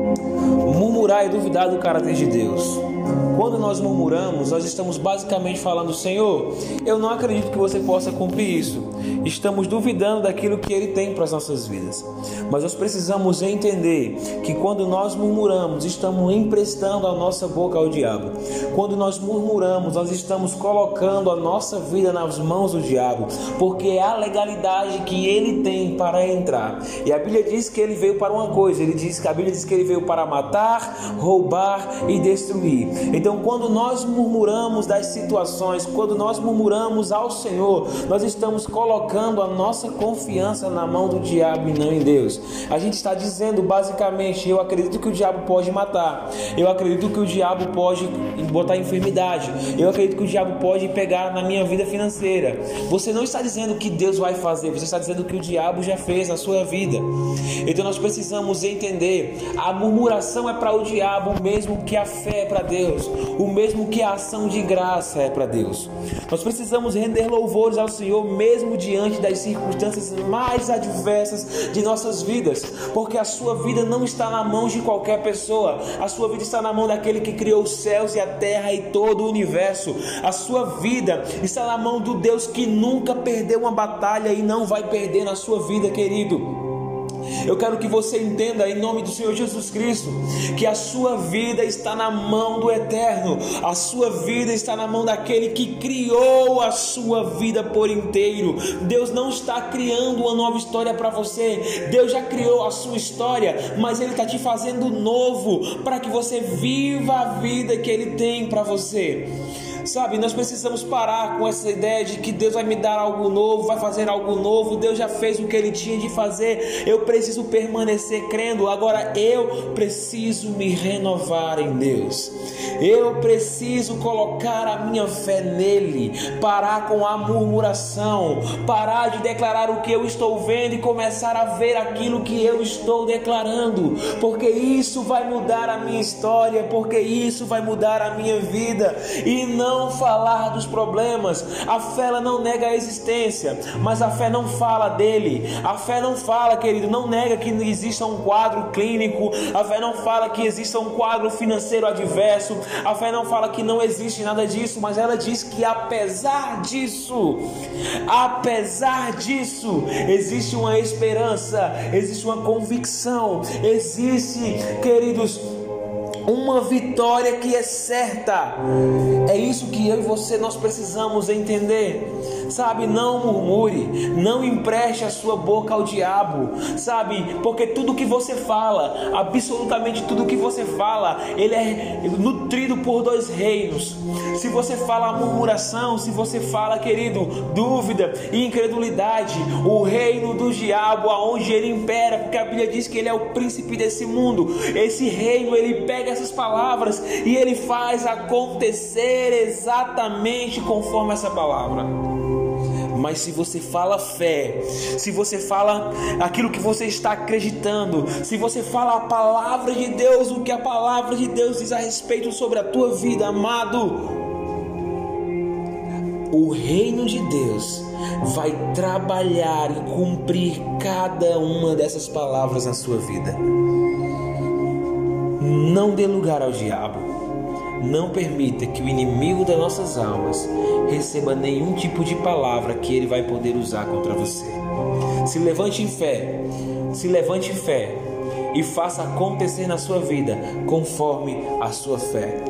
O Murmurar e duvidar do caráter de Deus. Quando nós murmuramos, nós estamos basicamente falando: Senhor, eu não acredito que você possa cumprir isso. Estamos duvidando daquilo que Ele tem para as nossas vidas. Mas nós precisamos entender que quando nós murmuramos, estamos emprestando a nossa boca ao diabo. Quando nós murmuramos, nós estamos colocando a nossa vida nas mãos do diabo, porque é a legalidade que ele tem para entrar. E a Bíblia diz que ele veio para uma coisa, ele diz que a Bíblia diz que ele veio para matar, roubar e destruir. Então quando nós murmuramos das situações, quando nós murmuramos ao Senhor, nós estamos colocando a nossa confiança na mão do diabo e não em Deus. A gente está dizendo basicamente: eu acredito que o diabo pode matar, eu acredito que o diabo pode botar enfermidade, eu acredito que o diabo pode pegar na minha vida financeira. Você não está dizendo que Deus vai fazer, você está dizendo que o diabo já fez na sua vida. Então, nós precisamos entender: a murmuração é para o diabo, mesmo que a fé é para Deus o mesmo que a ação de graça é para Deus. Nós precisamos render louvores ao Senhor mesmo diante das circunstâncias mais adversas de nossas vidas, porque a sua vida não está na mão de qualquer pessoa, a sua vida está na mão daquele que criou os céus e a terra e todo o universo. A sua vida está na mão do Deus que nunca perdeu uma batalha e não vai perder na sua vida, querido. Eu quero que você entenda, em nome do Senhor Jesus Cristo, que a sua vida está na mão do Eterno, a sua vida está na mão daquele que criou a sua vida por inteiro. Deus não está criando uma nova história para você, Deus já criou a sua história, mas Ele está te fazendo novo para que você viva a vida que Ele tem para você. Sabe, nós precisamos parar com essa ideia de que Deus vai me dar algo novo, vai fazer algo novo. Deus já fez o que ele tinha de fazer. Eu preciso permanecer crendo. Agora eu preciso me renovar em Deus. Eu preciso colocar a minha fé nele, parar com a murmuração, parar de declarar o que eu estou vendo e começar a ver aquilo que eu estou declarando, porque isso vai mudar a minha história, porque isso vai mudar a minha vida e não não falar dos problemas. A fé ela não nega a existência, mas a fé não fala dele. A fé não fala, querido, não nega que exista um quadro clínico. A fé não fala que exista um quadro financeiro adverso. A fé não fala que não existe nada disso, mas ela diz que apesar disso, apesar disso, existe uma esperança, existe uma convicção, existe, queridos, uma vitória que é certa. É isso que eu e você nós precisamos entender. Sabe, não murmure, não empreste a sua boca ao diabo, sabe? Porque tudo que você fala, absolutamente tudo que você fala, ele é nutrido por dois reinos. Se você fala murmuração, se você fala, querido, dúvida e incredulidade, o reino do diabo aonde ele impera, porque a Bíblia diz que ele é o príncipe desse mundo. Esse reino ele pega essas palavras e ele faz acontecer exatamente conforme essa palavra. Mas se você fala fé, se você fala aquilo que você está acreditando, se você fala a palavra de Deus, o que a palavra de Deus diz a respeito sobre a tua vida, amado, o reino de Deus vai trabalhar e cumprir cada uma dessas palavras na sua vida. Não dê lugar ao diabo. Não permita que o inimigo das nossas almas receba nenhum tipo de palavra que ele vai poder usar contra você. Se levante em fé, se levante em fé e faça acontecer na sua vida conforme a sua fé.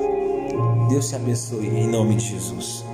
Deus te abençoe em nome de Jesus.